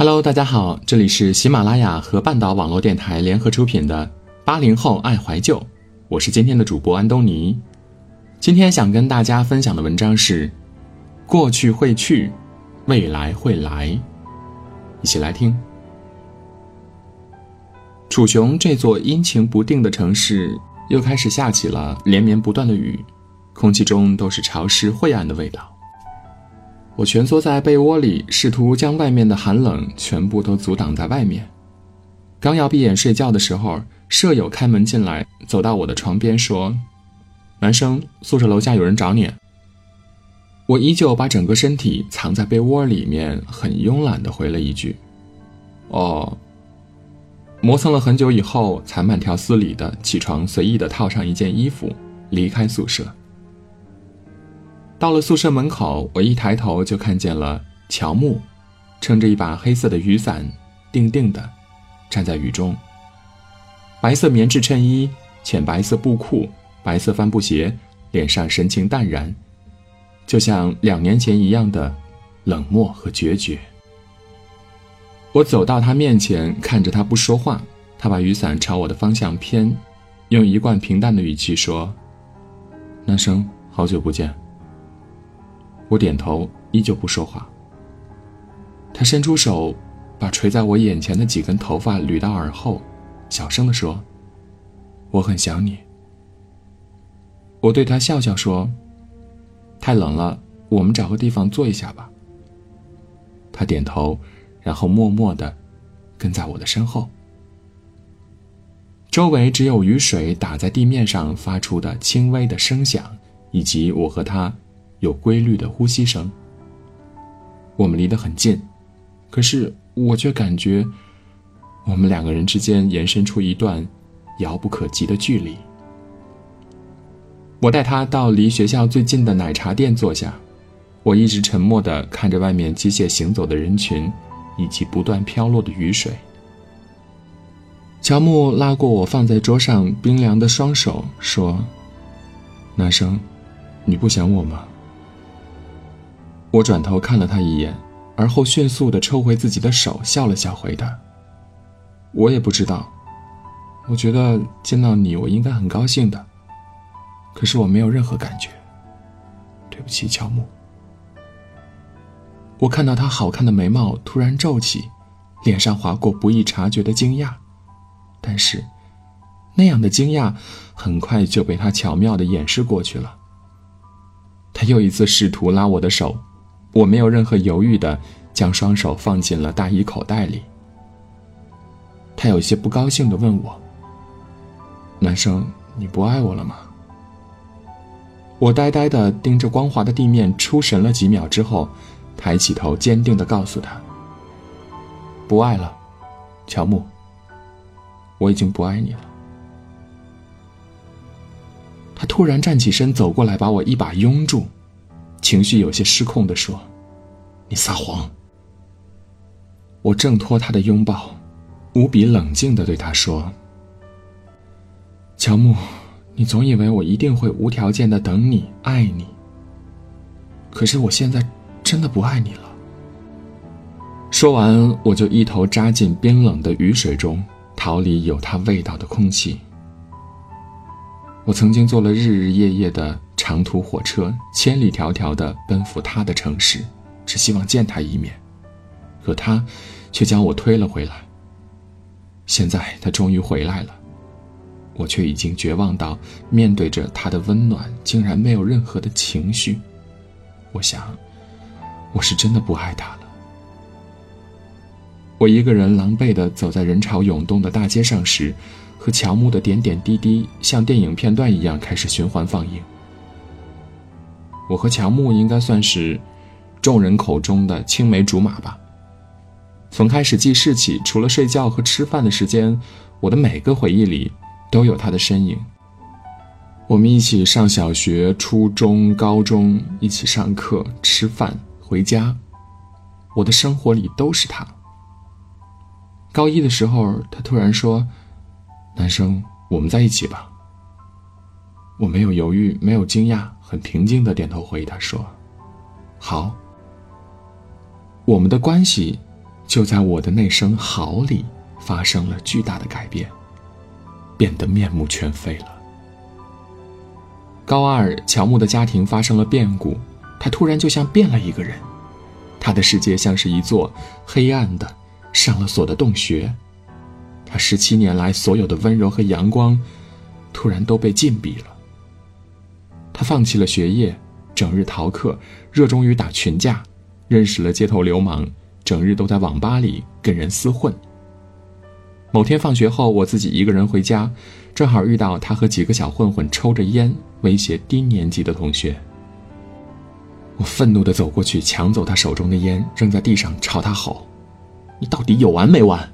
Hello，大家好，这里是喜马拉雅和半岛网络电台联合出品的《八零后爱怀旧》，我是今天的主播安东尼。今天想跟大家分享的文章是：过去会去，未来会来。一起来听。楚雄这座阴晴不定的城市又开始下起了连绵不断的雨，空气中都是潮湿晦暗的味道。我蜷缩在被窝里，试图将外面的寒冷全部都阻挡在外面。刚要闭眼睡觉的时候，舍友开门进来，走到我的床边说：“男生，宿舍楼下有人找你。”我依旧把整个身体藏在被窝里面，很慵懒地回了一句：“哦。”磨蹭了很久以后，才慢条斯理的起床，随意的套上一件衣服，离开宿舍。到了宿舍门口，我一抬头就看见了乔木，撑着一把黑色的雨伞，定定的站在雨中。白色棉质衬衣，浅白色布裤，白色帆布鞋，脸上神情淡然，就像两年前一样的冷漠和决绝。我走到他面前，看着他不说话，他把雨伞朝我的方向偏，用一贯平淡的语气说：“男生，好久不见。”我点头，依旧不说话。他伸出手，把垂在我眼前的几根头发捋到耳后，小声地说：“我很想你。”我对他笑笑说：“太冷了，我们找个地方坐一下吧。”他点头，然后默默地跟在我的身后。周围只有雨水打在地面上发出的轻微的声响，以及我和他。有规律的呼吸声。我们离得很近，可是我却感觉，我们两个人之间延伸出一段遥不可及的距离。我带他到离学校最近的奶茶店坐下，我一直沉默地看着外面机械行走的人群，以及不断飘落的雨水。乔木拉过我放在桌上冰凉的双手，说：“男生，你不想我吗？”我转头看了他一眼，而后迅速地抽回自己的手，笑了笑，回答：“我也不知道。我觉得见到你，我应该很高兴的。可是我没有任何感觉。对不起，乔木。”我看到他好看的眉毛突然皱起，脸上划过不易察觉的惊讶，但是，那样的惊讶很快就被他巧妙地掩饰过去了。他又一次试图拉我的手。我没有任何犹豫的将双手放进了大衣口袋里。他有些不高兴的问我：“男生，你不爱我了吗？”我呆呆的盯着光滑的地面，出神了几秒之后，抬起头，坚定的告诉他：“不爱了，乔木。我已经不爱你了。”他突然站起身，走过来，把我一把拥住。情绪有些失控的说：“你撒谎。”我挣脱他的拥抱，无比冷静的对他说：“乔木，你总以为我一定会无条件的等你、爱你。可是我现在真的不爱你了。”说完，我就一头扎进冰冷的雨水中，逃离有他味道的空气。我曾经做了日日夜夜的。长途火车千里迢迢地奔赴他的城市，只希望见他一面，可他却将我推了回来。现在他终于回来了，我却已经绝望到面对着他的温暖，竟然没有任何的情绪。我想，我是真的不爱他了。我一个人狼狈地走在人潮涌动的大街上时，和乔木的点点滴滴像电影片段一样开始循环放映。我和乔木应该算是众人口中的青梅竹马吧。从开始记事起，除了睡觉和吃饭的时间，我的每个回忆里都有他的身影。我们一起上小学、初中、高中，一起上课、吃饭、回家，我的生活里都是他。高一的时候，他突然说：“男生，我们在一起吧。”我没有犹豫，没有惊讶。很平静的点头回答说：“好。”我们的关系就在我的那声“好”里发生了巨大的改变，变得面目全非了。高二，乔木的家庭发生了变故，他突然就像变了一个人，他的世界像是一座黑暗的、上了锁的洞穴，他十七年来所有的温柔和阳光，突然都被禁闭了。他放弃了学业，整日逃课，热衷于打群架，认识了街头流氓，整日都在网吧里跟人厮混。某天放学后，我自己一个人回家，正好遇到他和几个小混混抽着烟，威胁低年级的同学。我愤怒地走过去，抢走他手中的烟，扔在地上，朝他吼：“你到底有完没完？”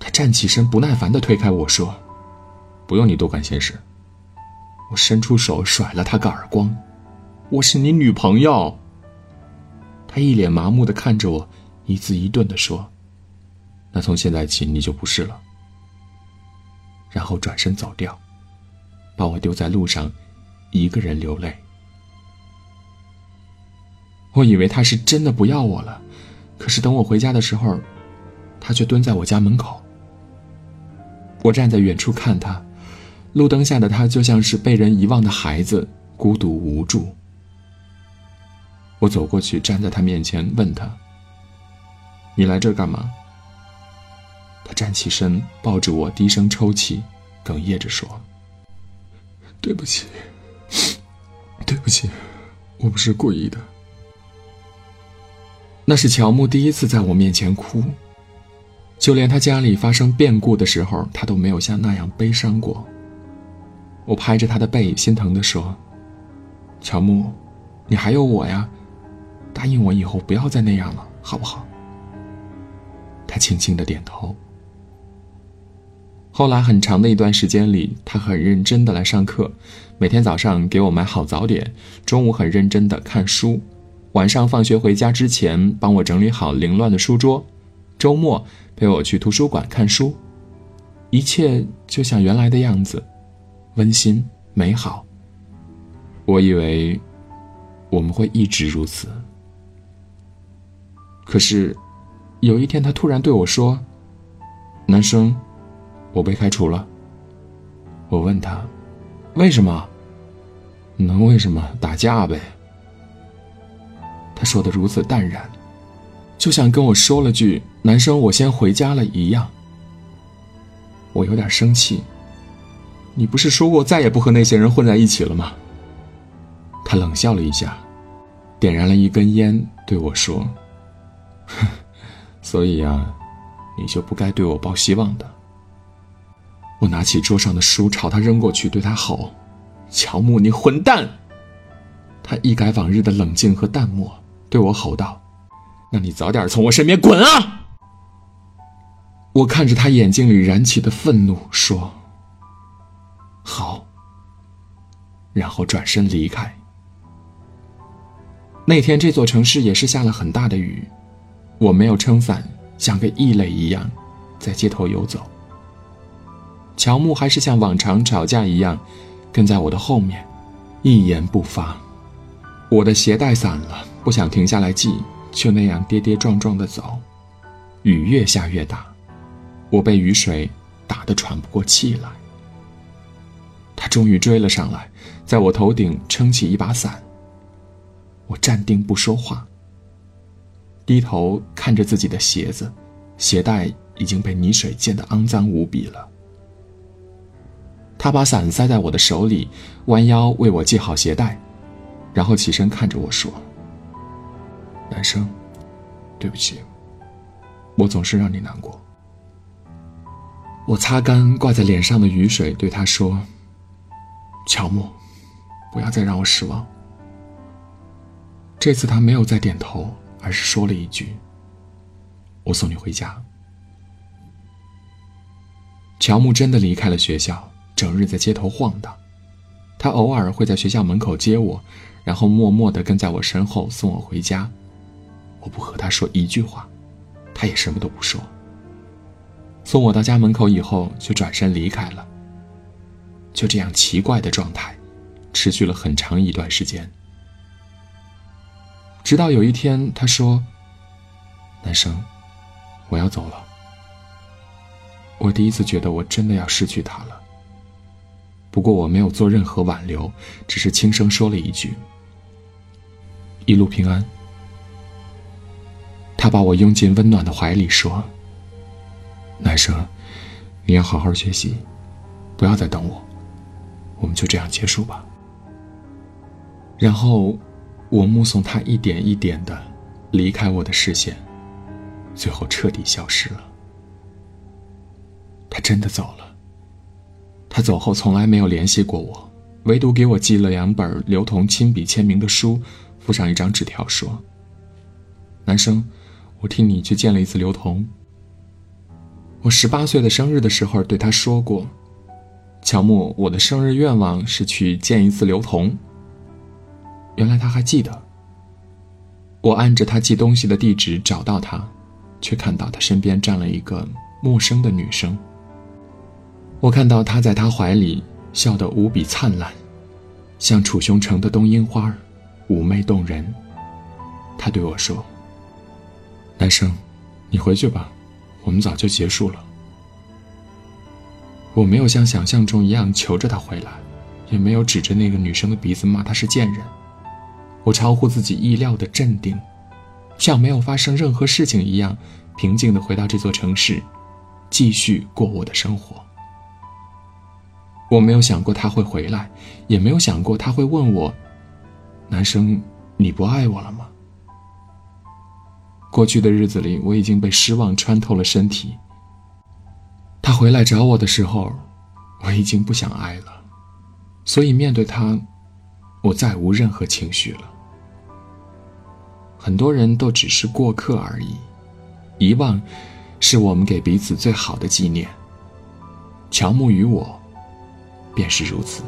他站起身，不耐烦地推开我说：“不用你多管闲事。”我伸出手甩了他个耳光：“我是你女朋友。”他一脸麻木地看着我，一字一顿地说。那从现在起你就不是了。然后转身走掉，把我丢在路上，一个人流泪。我以为他是真的不要我了，可是等我回家的时候，他却蹲在我家门口。我站在远处看他，路灯下的他就像是被人遗忘的孩子，孤独无助。我走过去，站在他面前，问他：“你来这干嘛？”他站起身，抱着我，低声抽泣，哽咽着说：“对不起，对不起，我不是故意的。”那是乔木第一次在我面前哭，就连他家里发生变故的时候，他都没有像那样悲伤过。我拍着他的背，心疼的说：“乔木，你还有我呀，答应我以后不要再那样了，好不好？”他轻轻的点头。后来很长的一段时间里，他很认真的来上课，每天早上给我买好早点，中午很认真的看书，晚上放学回家之前帮我整理好凌乱的书桌，周末陪我去图书馆看书，一切就像原来的样子，温馨美好。我以为我们会一直如此，可是有一天他突然对我说：“男生。”我被开除了。我问他：“为什么？能为什么？打架呗。”他说的如此淡然，就像跟我说了句“男生，我先回家了”一样。我有点生气。你不是说过再也不和那些人混在一起了吗？他冷笑了一下，点燃了一根烟，对我说：“ 所以啊，你就不该对我抱希望的。”我拿起桌上的书，朝他扔过去，对他吼：“乔木，你混蛋！”他一改往日的冷静和淡漠，对我吼道：“那你早点从我身边滚啊！”我看着他眼睛里燃起的愤怒，说：“好。”然后转身离开。那天这座城市也是下了很大的雨，我没有撑伞，像个异类一样，在街头游走。乔木还是像往常吵架一样，跟在我的后面，一言不发。我的鞋带散了，不想停下来系，就那样跌跌撞撞的走。雨越下越大，我被雨水打得喘不过气来。他终于追了上来，在我头顶撑起一把伞。我站定不说话，低头看着自己的鞋子，鞋带已经被泥水溅得肮脏无比了。他把伞塞在我的手里，弯腰为我系好鞋带，然后起身看着我说：“男生，对不起，我总是让你难过。”我擦干挂在脸上的雨水，对他说：“乔木，不要再让我失望。”这次他没有再点头，而是说了一句：“我送你回家。”乔木真的离开了学校。整日在街头晃荡，他偶尔会在学校门口接我，然后默默地跟在我身后送我回家。我不和他说一句话，他也什么都不说。送我到家门口以后，就转身离开了。就这样奇怪的状态，持续了很长一段时间。直到有一天，他说：“男生，我要走了。我第一次觉得我真的要失去他了。不过我没有做任何挽留，只是轻声说了一句：“一路平安。”他把我拥进温暖的怀里，说：“男生，你要好好学习，不要再等我，我们就这样结束吧。”然后，我目送他一点一点的离开我的视线，最后彻底消失了。他真的走了。他走后从来没有联系过我，唯独给我寄了两本刘同亲笔签名的书，附上一张纸条说：“男生。”我替你去见了一次刘同。我十八岁的生日的时候对他说过：“乔木，我的生日愿望是去见一次刘同。”原来他还记得。我按着他寄东西的地址找到他，却看到他身边站了一个陌生的女生。我看到他在他怀里笑得无比灿烂，像楚雄城的冬樱花，妩媚动人。他对我说。男生，你回去吧，我们早就结束了。我没有像想象中一样求着他回来，也没有指着那个女生的鼻子骂她是贱人。我超乎自己意料的镇定，像没有发生任何事情一样，平静的回到这座城市，继续过我的生活。我没有想过他会回来，也没有想过他会问我：“男生，你不爱我了吗？”过去的日子里，我已经被失望穿透了身体。他回来找我的时候，我已经不想爱了，所以面对他，我再无任何情绪了。很多人都只是过客而已，遗忘，是我们给彼此最好的纪念。乔木与我，便是如此。